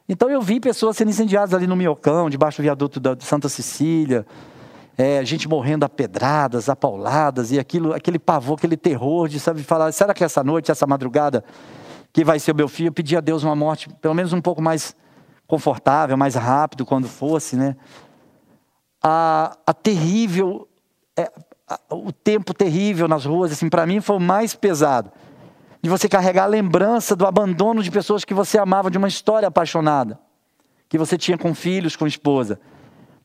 A: Então eu vi pessoas sendo incendiadas ali no Miocão, debaixo do viaduto da Santa Cecília, é, gente morrendo a pedradas, a pauladas, e aquilo, aquele pavor, aquele terror de sabe, falar: será que essa noite, essa madrugada, que vai ser o meu filho, eu pedi a Deus uma morte, pelo menos um pouco mais confortável, mais rápido, quando fosse, né? A, a terrível, é, a, o tempo terrível nas ruas, assim, para mim foi o mais pesado. De você carregar a lembrança do abandono de pessoas que você amava, de uma história apaixonada, que você tinha com filhos, com esposa.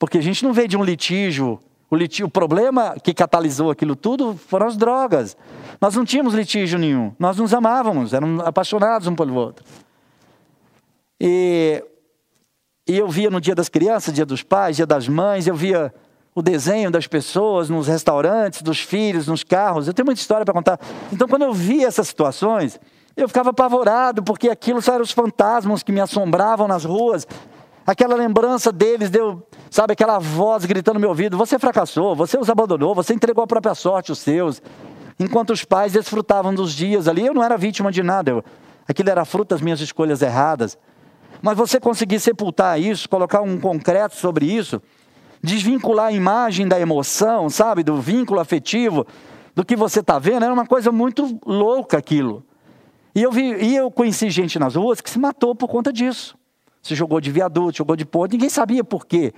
A: Porque a gente não veio de um litígio. O, litígio, o problema que catalisou aquilo tudo foram as drogas. Nós não tínhamos litígio nenhum. Nós nos amávamos, éramos apaixonados um pelo outro. E, e eu via no dia das crianças, dia dos pais, dia das mães, eu via o desenho das pessoas nos restaurantes, dos filhos, nos carros. Eu tenho muita história para contar. Então, quando eu via essas situações, eu ficava apavorado, porque aquilo eram os fantasmas que me assombravam nas ruas. Aquela lembrança deles deu, sabe, aquela voz gritando no meu ouvido: você fracassou, você os abandonou, você entregou a própria sorte os seus. Enquanto os pais desfrutavam dos dias ali, eu não era vítima de nada, eu, aquilo era fruto das minhas escolhas erradas. Mas você conseguir sepultar isso, colocar um concreto sobre isso, desvincular a imagem da emoção, sabe, do vínculo afetivo, do que você está vendo, era uma coisa muito louca aquilo. E eu, vi, e eu conheci gente nas ruas que se matou por conta disso. Se jogou de viaduto, jogou de ponte, ninguém sabia por quê.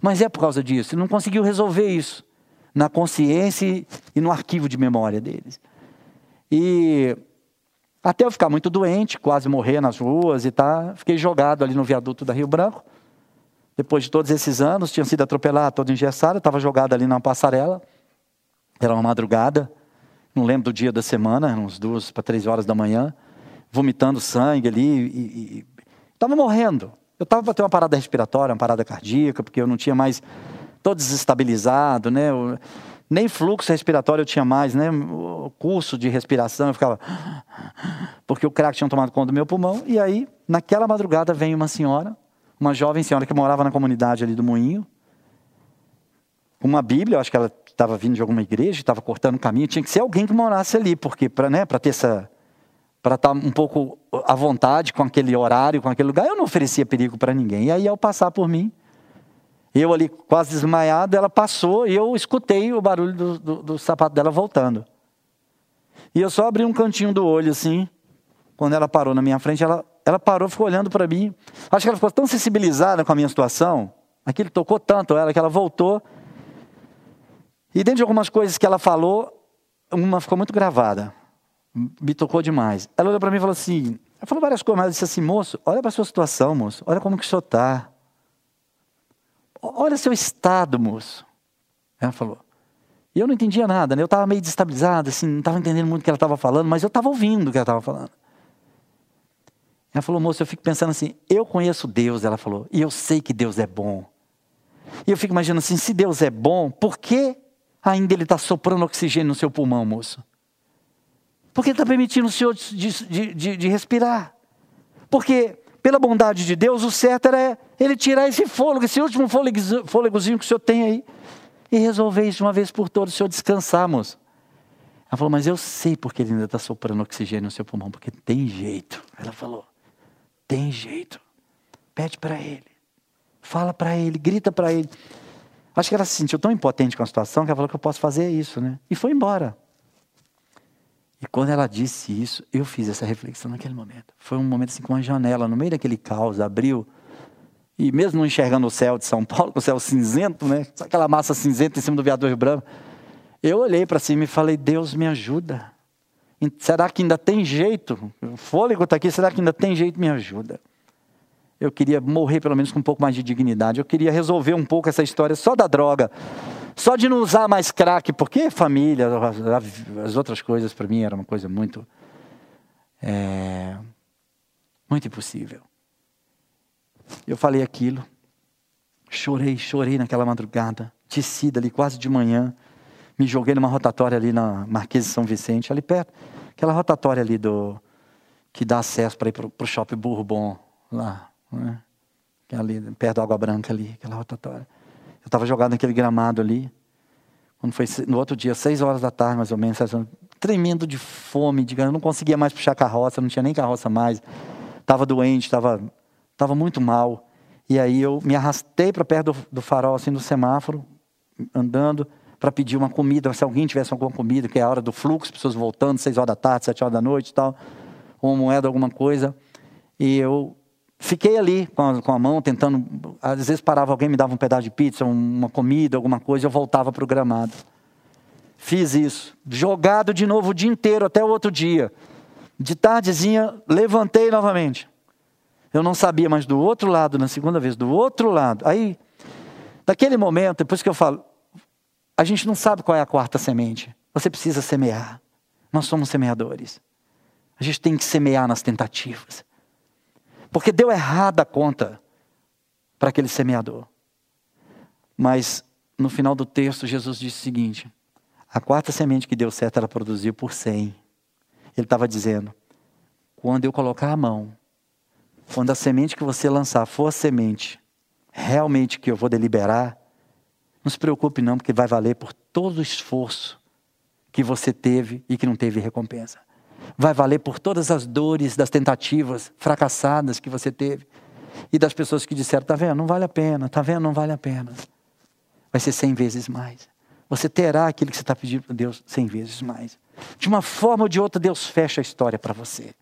A: Mas é por causa disso. Ele não conseguiu resolver isso na consciência e no arquivo de memória deles. E até eu ficar muito doente, quase morrer nas ruas e tá, fiquei jogado ali no viaduto da Rio Branco. Depois de todos esses anos, tinha sido atropelado, todo engessado, estava jogado ali na passarela. Era uma madrugada, não lembro do dia da semana, uns duas para três horas da manhã, vomitando sangue ali e, e Estava morrendo. Eu estava para ter uma parada respiratória, uma parada cardíaca, porque eu não tinha mais. todo desestabilizado, né? Nem fluxo respiratório eu tinha mais, né? O curso de respiração eu ficava. Porque o crack tinha tomado conta do meu pulmão. E aí, naquela madrugada, vem uma senhora, uma jovem senhora que morava na comunidade ali do Moinho, com uma Bíblia, eu acho que ela estava vindo de alguma igreja, estava cortando o caminho. Tinha que ser alguém que morasse ali, porque para né, ter essa. Para estar tá um pouco à vontade com aquele horário, com aquele lugar, eu não oferecia perigo para ninguém. E aí, ao passar por mim, eu ali quase desmaiado, ela passou e eu escutei o barulho do, do, do, sapato dela voltando. E eu só abri um cantinho do olho assim, quando ela parou na minha frente, ela, ela parou, ficou olhando para mim. Acho que ela ficou tão sensibilizada com a minha situação, aquilo tocou tanto ela, que ela voltou. E dentro de algumas coisas que ela falou, uma ficou muito gravada. Me tocou demais. Ela olhou para mim e falou assim: ela falou várias coisas, mas ela disse assim, moço, olha para a sua situação, moço, olha como que o senhor está. Olha seu estado, moço. Ela falou. E eu não entendia nada, né? Eu estava meio destabilizado, assim, não estava entendendo muito o que ela estava falando, mas eu estava ouvindo o que ela estava falando. Ela falou, moço, eu fico pensando assim, eu conheço Deus, ela falou, e eu sei que Deus é bom. E eu fico imaginando assim, se Deus é bom, por que ainda Ele está soprando oxigênio no seu pulmão, moço? Por que Ele está permitindo o senhor de, de, de, de respirar? Porque pela bondade de Deus, o certo era ele tirar esse fôlego, esse último fôlegozinho que o senhor tem aí, e resolver isso de uma vez por todas, o senhor descansar, moço. Ela falou, mas eu sei porque ele ainda está soprando oxigênio no seu pulmão, porque tem jeito. Ela falou, tem jeito. Pede para ele, fala para ele, grita para ele. Acho que ela se sentiu tão impotente com a situação que ela falou que eu posso fazer isso, né? E foi embora. E quando ela disse isso, eu fiz essa reflexão naquele momento. Foi um momento assim com uma janela no meio daquele caos, abriu. E mesmo não enxergando o céu de São Paulo, o céu cinzento, né? Aquela massa cinzenta em cima do viador branco. Eu olhei para cima e falei: Deus me ajuda. Será que ainda tem jeito? O fôlego está aqui, será que ainda tem jeito? Me ajuda. Eu queria morrer pelo menos com um pouco mais de dignidade. Eu queria resolver um pouco essa história só da droga. Só de não usar mais crack, porque família, as outras coisas para mim era uma coisa muito. É, muito impossível. Eu falei aquilo, chorei, chorei naquela madrugada, descida ali quase de manhã, me joguei numa rotatória ali na Marquês de São Vicente, ali perto, aquela rotatória ali do que dá acesso para ir para o shopping Bourbon, lá, né? É ali perto da Água Branca ali, aquela rotatória. Eu estava jogado naquele gramado ali. Quando foi no outro dia, seis horas da tarde, mais ou menos, tremendo de fome, eu não conseguia mais puxar carroça, não tinha nem carroça mais. Estava doente, estava tava muito mal. E aí eu me arrastei para perto do, do, farol, assim, do semáforo, andando, para pedir uma comida, se alguém tivesse alguma comida, que é a hora do fluxo, pessoas voltando, seis horas da tarde, sete horas da noite e tal, uma moeda, alguma coisa. E eu Fiquei ali com a, com a, mão, tentando. Às vezes parava alguém, me dava um pedaço de pizza, uma comida, alguma coisa, eu voltava para o gramado. Fiz isso. Jogado de novo o dia inteiro, até o outro dia. De tardezinha, levantei novamente. Eu não sabia, mas do outro lado, na segunda vez, do outro lado. Aí, naquele momento, depois que eu falo, a gente não sabe qual é a quarta semente. Você precisa semear. Nós somos semeadores. A gente tem que semear nas tentativas. Porque deu errada a conta para aquele semeador. Mas no final do texto, Jesus disse o seguinte: a quarta semente que deu certo, ela produziu por cem. Ele estava dizendo: quando eu colocar a mão, quando a semente que você lançar for a semente realmente que eu vou deliberar, não se preocupe não, porque vai valer por todo o esforço que você teve e que não teve recompensa vai valer por todas as dores das tentativas fracassadas que você teve e das pessoas que disseram: está vendo, não vale a pena, está vendo, não vale a pena. Vai ser cem vezes mais. Você terá aquilo que você está pedindo para Deus cem vezes mais. De uma forma ou de outra, Deus fecha a história para você.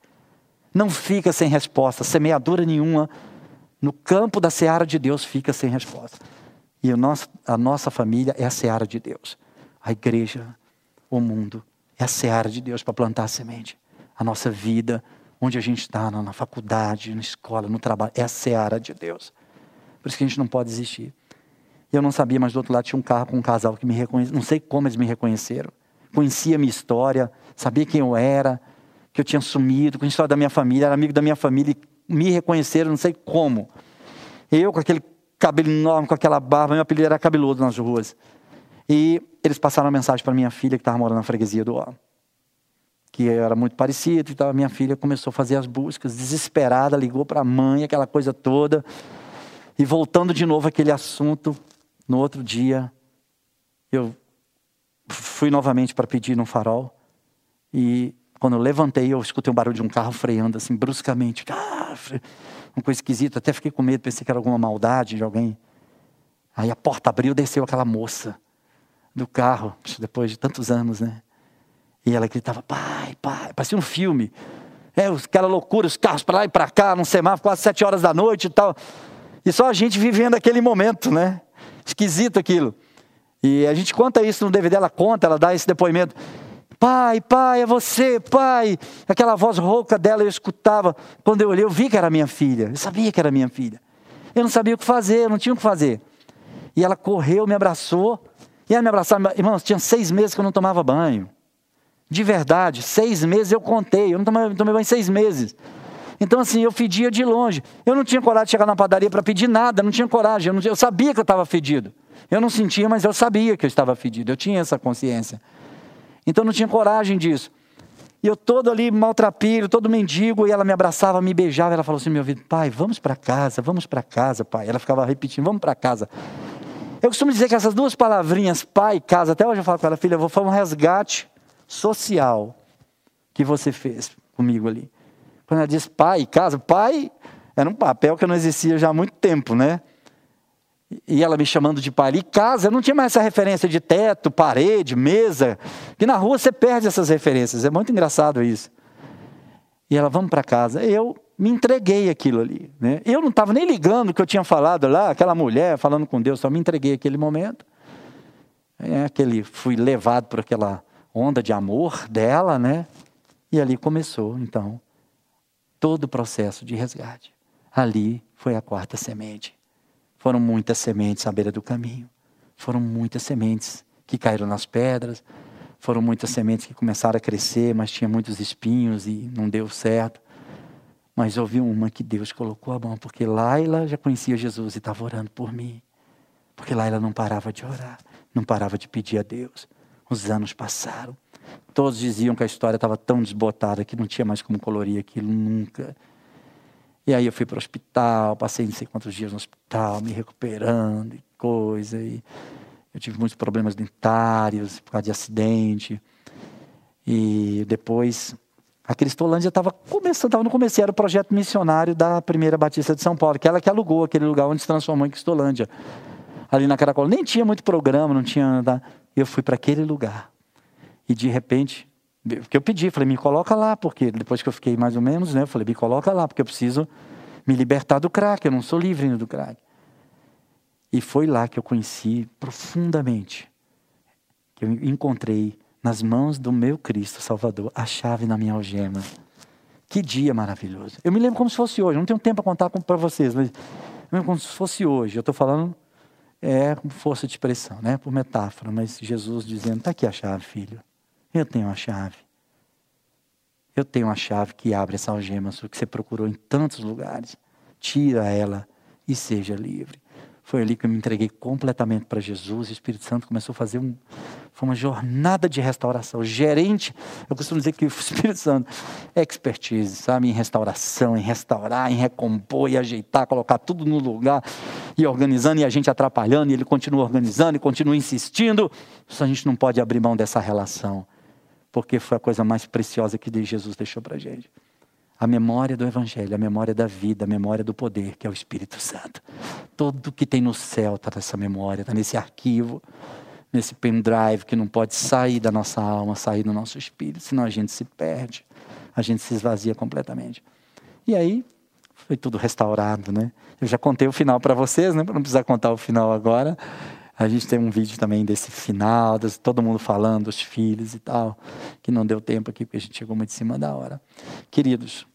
A: Não fica sem resposta, semeadura nenhuma no campo da seara de Deus fica sem resposta. E a nossa, a nossa família é a seara de Deus. A igreja, o mundo, é a seara de Deus para plantar a semente. A nossa vida, onde a gente está, na faculdade, na escola, no trabalho, é a seara de Deus. Por isso que a gente não pode desistir. Eu não sabia, mas do outro lado tinha um carro com um casal que me reconheceu. Não sei como eles me reconheceram. Conhecia a minha história, sabia quem eu era, que eu tinha sumido, conhecia a história da minha família, era amigo da minha família, me reconheceram, não sei como. Eu com aquele cabelo enorme, com aquela barba, meu apelido era cabeludo nas ruas. E eles passaram uma mensagem para minha filha que estava morando na freguesia do Ó. Que era muito parecido, então a minha filha começou a fazer as buscas, desesperada, ligou para a mãe, aquela coisa toda. E voltando de novo aquele assunto, no outro dia, eu fui novamente para pedir no farol. E quando eu levantei, eu escutei um barulho de um carro freando assim bruscamente. Ah, uma coisa esquisita, até fiquei com medo, pensei que era alguma maldade de alguém. Aí a porta abriu, desceu aquela moça do carro, depois de tantos anos, né? E ela gritava, pai, pai, parecia um filme. É, aquela loucura, os carros para lá e para cá, num semáforo, quase sete horas da noite e tal. E só a gente vivendo aquele momento, né? Esquisito aquilo. E a gente conta isso no DVD, ela conta, ela dá esse depoimento. Pai, pai, é você, pai. Aquela voz rouca dela eu escutava. Quando eu olhei, eu vi que era minha filha. Eu sabia que era minha filha. Eu não sabia o que fazer, eu não tinha o que fazer. E ela correu, me abraçou. E ela me abraçava. Irmãos, tinha seis meses que eu não tomava banho. De verdade, seis meses eu contei. Eu não tomei, tomei banho seis meses. Então, assim, eu fedia de longe. Eu não tinha coragem de chegar na padaria para pedir nada, não tinha coragem. Eu, não, eu sabia que eu estava fedido. Eu não sentia, mas eu sabia que eu estava fedido. Eu tinha essa consciência. Então, eu não tinha coragem disso. E eu todo ali maltrapilho, todo mendigo, e ela me abraçava, me beijava. Ela falou assim: meu ouvido, pai, vamos para casa, vamos para casa, pai. Ela ficava repetindo: vamos para casa. Eu costumo dizer que essas duas palavrinhas, pai e casa, até hoje eu falo com ela, filha, foi um resgate social que você fez comigo ali. Quando ela diz pai e casa, pai era um papel que não existia já há muito tempo, né? E ela me chamando de pai. E casa, eu não tinha mais essa referência de teto, parede, mesa. Que na rua você perde essas referências. É muito engraçado isso. E ela, vamos para casa. Eu me entreguei aquilo ali. Né? Eu não estava nem ligando o que eu tinha falado lá, aquela mulher falando com Deus, só me entreguei aquele momento. É aquele, fui levado por aquela onda de amor dela, né? E ali começou, então, todo o processo de resgate. Ali foi a quarta semente. Foram muitas sementes à beira do caminho. Foram muitas sementes que caíram nas pedras. Foram muitas sementes que começaram a crescer, mas tinha muitos espinhos e não deu certo. Mas houve uma que Deus colocou a mão, porque Laila já conhecia Jesus e estava orando por mim. Porque Laila não parava de orar, não parava de pedir a Deus. Os anos passaram. Todos diziam que a história estava tão desbotada que não tinha mais como colorir aquilo nunca. E aí eu fui para o hospital, passei não sei quantos dias no hospital, me recuperando e coisa. E eu tive muitos problemas dentários por causa de acidente. E depois a Cristolândia estava começando, estava no começo, era o projeto missionário da primeira Batista de São Paulo, que ela que alugou aquele lugar onde se transformou em Cristolândia, ali na Caracol. Nem tinha muito programa, não tinha nada. Eu fui para aquele lugar. E de repente, porque eu pedi, falei, me coloca lá, porque depois que eu fiquei mais ou menos, né, eu falei, me coloca lá, porque eu preciso me libertar do crack, eu não sou livre do crack. E foi lá que eu conheci profundamente, que eu encontrei nas mãos do meu Cristo Salvador, a chave na minha algema. Que dia maravilhoso. Eu me lembro como se fosse hoje, não tenho tempo para contar para vocês, mas eu lembro como se fosse hoje. Eu estou falando é com força de expressão, né? por metáfora, mas Jesus dizendo: está aqui a chave, filho. Eu tenho a chave. Eu tenho a chave que abre essa algema que você procurou em tantos lugares. Tira ela e seja livre. Foi ali que eu me entreguei completamente para Jesus. O Espírito Santo começou a fazer um, foi uma jornada de restauração. Gerente, eu costumo dizer que o Espírito Santo é expertise, sabe, em restauração, em restaurar, em recompor e ajeitar, colocar tudo no lugar e organizando e a gente atrapalhando e ele continua organizando e continua insistindo. Só a gente não pode abrir mão dessa relação, porque foi a coisa mais preciosa que Jesus deixou para a gente a memória do Evangelho, a memória da vida, a memória do poder, que é o Espírito Santo. Tudo que tem no céu está nessa memória, está nesse arquivo, nesse pendrive que não pode sair da nossa alma, sair do nosso espírito, senão a gente se perde, a gente se esvazia completamente. E aí foi tudo restaurado, né? Eu já contei o final para vocês, né? Para não precisar contar o final agora. A gente tem um vídeo também desse final, todo mundo falando, os filhos e tal, que não deu tempo aqui porque a gente chegou muito em cima da hora. Queridos,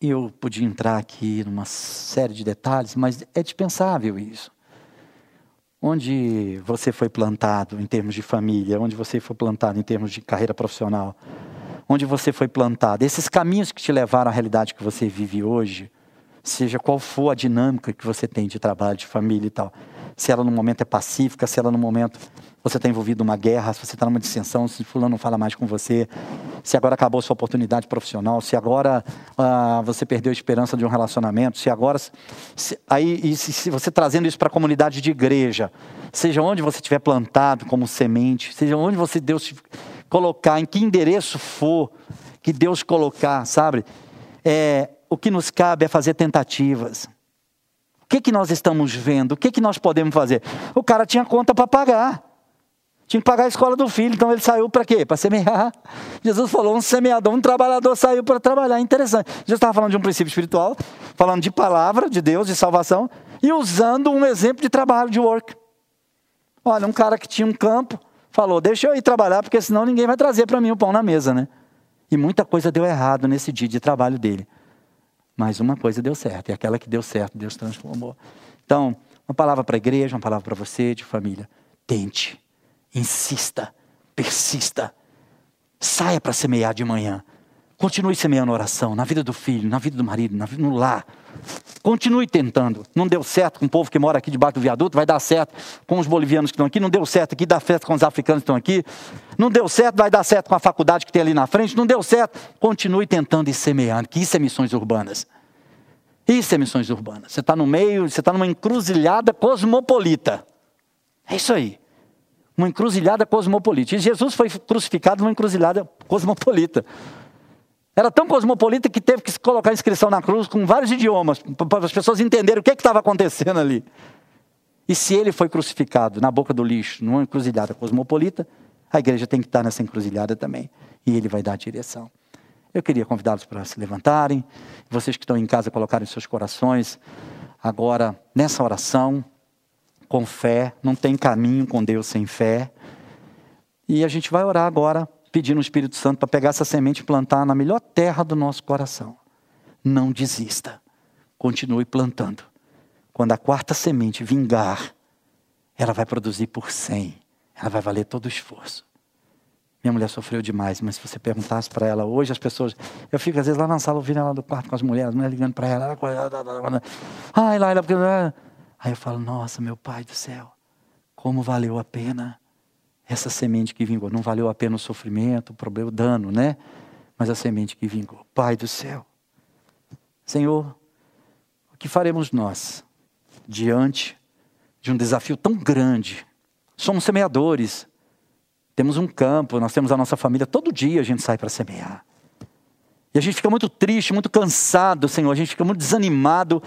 A: eu podia entrar aqui numa série de detalhes, mas é dispensável isso. Onde você foi plantado em termos de família, onde você foi plantado em termos de carreira profissional, onde você foi plantado, esses caminhos que te levaram à realidade que você vive hoje, seja qual for a dinâmica que você tem de trabalho, de família e tal, se ela no momento é pacífica, se ela no momento você está envolvido numa guerra, se você está numa dissensão, se fulano não fala mais com você, se agora acabou sua oportunidade profissional, se agora ah, você perdeu a esperança de um relacionamento, se agora. Se, aí, se, se você trazendo isso para a comunidade de igreja, seja onde você estiver plantado como semente, seja onde você Deus colocar, em que endereço for que Deus colocar, sabe? É, o que nos cabe é fazer tentativas. Que, que nós estamos vendo? O que, que nós podemos fazer? O cara tinha conta para pagar. Tinha que pagar a escola do filho, então ele saiu para quê? Para semear. Jesus falou: um semeador, um trabalhador saiu para trabalhar. Interessante. Jesus estava falando de um princípio espiritual, falando de palavra de Deus, de salvação, e usando um exemplo de trabalho, de work. Olha, um cara que tinha um campo, falou: Deixa eu ir trabalhar, porque senão ninguém vai trazer para mim o pão na mesa, né? E muita coisa deu errado nesse dia de trabalho dele. Mas uma coisa deu certo, e aquela que deu certo, Deus transformou. Então, uma palavra para a igreja, uma palavra para você, de família. Tente insista, persista. Saia para semear de manhã. Continue semeando oração na vida do filho, na vida do marido, no lar. Continue tentando. Não deu certo com o povo que mora aqui debaixo do viaduto, vai dar certo com os bolivianos que estão aqui. Não deu certo aqui, dá certo com os africanos que estão aqui. Não deu certo, vai dar certo com a faculdade que tem ali na frente. Não deu certo, continue tentando e semeando, que isso é missões urbanas. Isso é missões urbanas. Você está no meio, você está numa encruzilhada cosmopolita. É isso aí uma encruzilhada cosmopolita. E Jesus foi crucificado numa encruzilhada cosmopolita. Era tão cosmopolita que teve que colocar inscrição na cruz com vários idiomas, para as pessoas entenderem o que estava acontecendo ali. E se ele foi crucificado na boca do lixo, numa encruzilhada cosmopolita, a igreja tem que estar nessa encruzilhada também. E ele vai dar a direção. Eu queria convidá-los para se levantarem, vocês que estão em casa colocarem seus corações agora nessa oração com fé, não tem caminho com Deus sem fé. E a gente vai orar agora, pedindo o Espírito Santo para pegar essa semente e plantar na melhor terra do nosso coração. Não desista, continue plantando. Quando a quarta semente vingar, ela vai produzir por cem, ela vai valer todo o esforço. Minha mulher sofreu demais, mas se você perguntasse para ela hoje, as pessoas. Eu fico às vezes lá na sala ouvindo ela do quarto com as mulheres, as mulheres ligando para ela. Ai, Laila, porque. Aí eu falo, nossa, meu pai do céu, como valeu a pena essa semente que vingou. Não valeu a pena o sofrimento, o problema, o dano, né? Mas a semente que vingou. Pai do céu, Senhor, o que faremos nós diante de um desafio tão grande? Somos semeadores, temos um campo, nós temos a nossa família, todo dia a gente sai para semear. E a gente fica muito triste, muito cansado, Senhor, a gente fica muito desanimado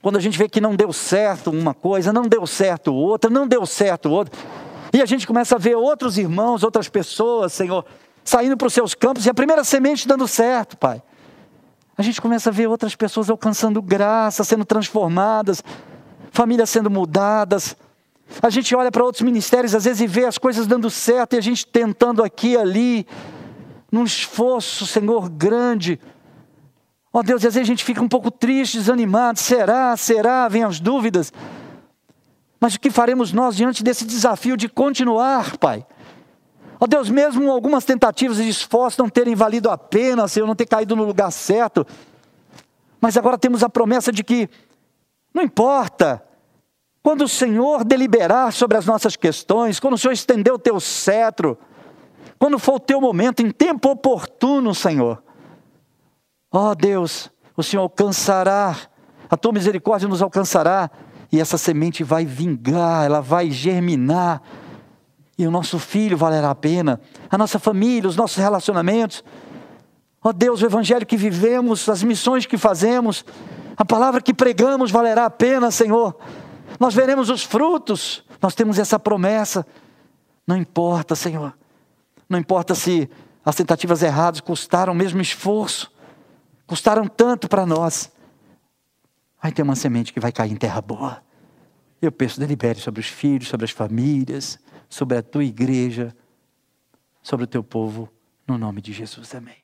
A: quando a gente vê que não deu certo uma coisa, não deu certo outra, não deu certo outra. E a gente começa a ver outros irmãos, outras pessoas, Senhor, saindo para os seus campos e a primeira semente dando certo, Pai. A gente começa a ver outras pessoas alcançando graça, sendo transformadas, famílias sendo mudadas. A gente olha para outros ministérios às vezes e vê as coisas dando certo e a gente tentando aqui e ali, num esforço, Senhor, grande Ó oh, Deus, às vezes a gente fica um pouco triste, desanimado. Será? Será? Vem as dúvidas. Mas o que faremos nós diante desse desafio de continuar, Pai? Ó oh, Deus, mesmo algumas tentativas e esforços não terem valido a pena, Senhor, não ter caído no lugar certo. Mas agora temos a promessa de que, não importa, quando o Senhor deliberar sobre as nossas questões, quando o Senhor estender o teu cetro, quando for o teu momento, em tempo oportuno, Senhor, Ó oh, Deus, o Senhor alcançará, a tua misericórdia nos alcançará, e essa semente vai vingar, ela vai germinar, e o nosso filho valerá a pena, a nossa família, os nossos relacionamentos. Ó oh Deus, o evangelho que vivemos, as missões que fazemos, a palavra que pregamos valerá a pena, Senhor. Nós veremos os frutos, nós temos essa promessa. Não importa, Senhor, não importa se as tentativas erradas custaram o mesmo esforço, custaram tanto para nós. Vai ter uma semente que vai cair em terra boa. Eu peço, delibere sobre os filhos, sobre as famílias, sobre a tua igreja, sobre o teu povo, no nome de Jesus. Amém.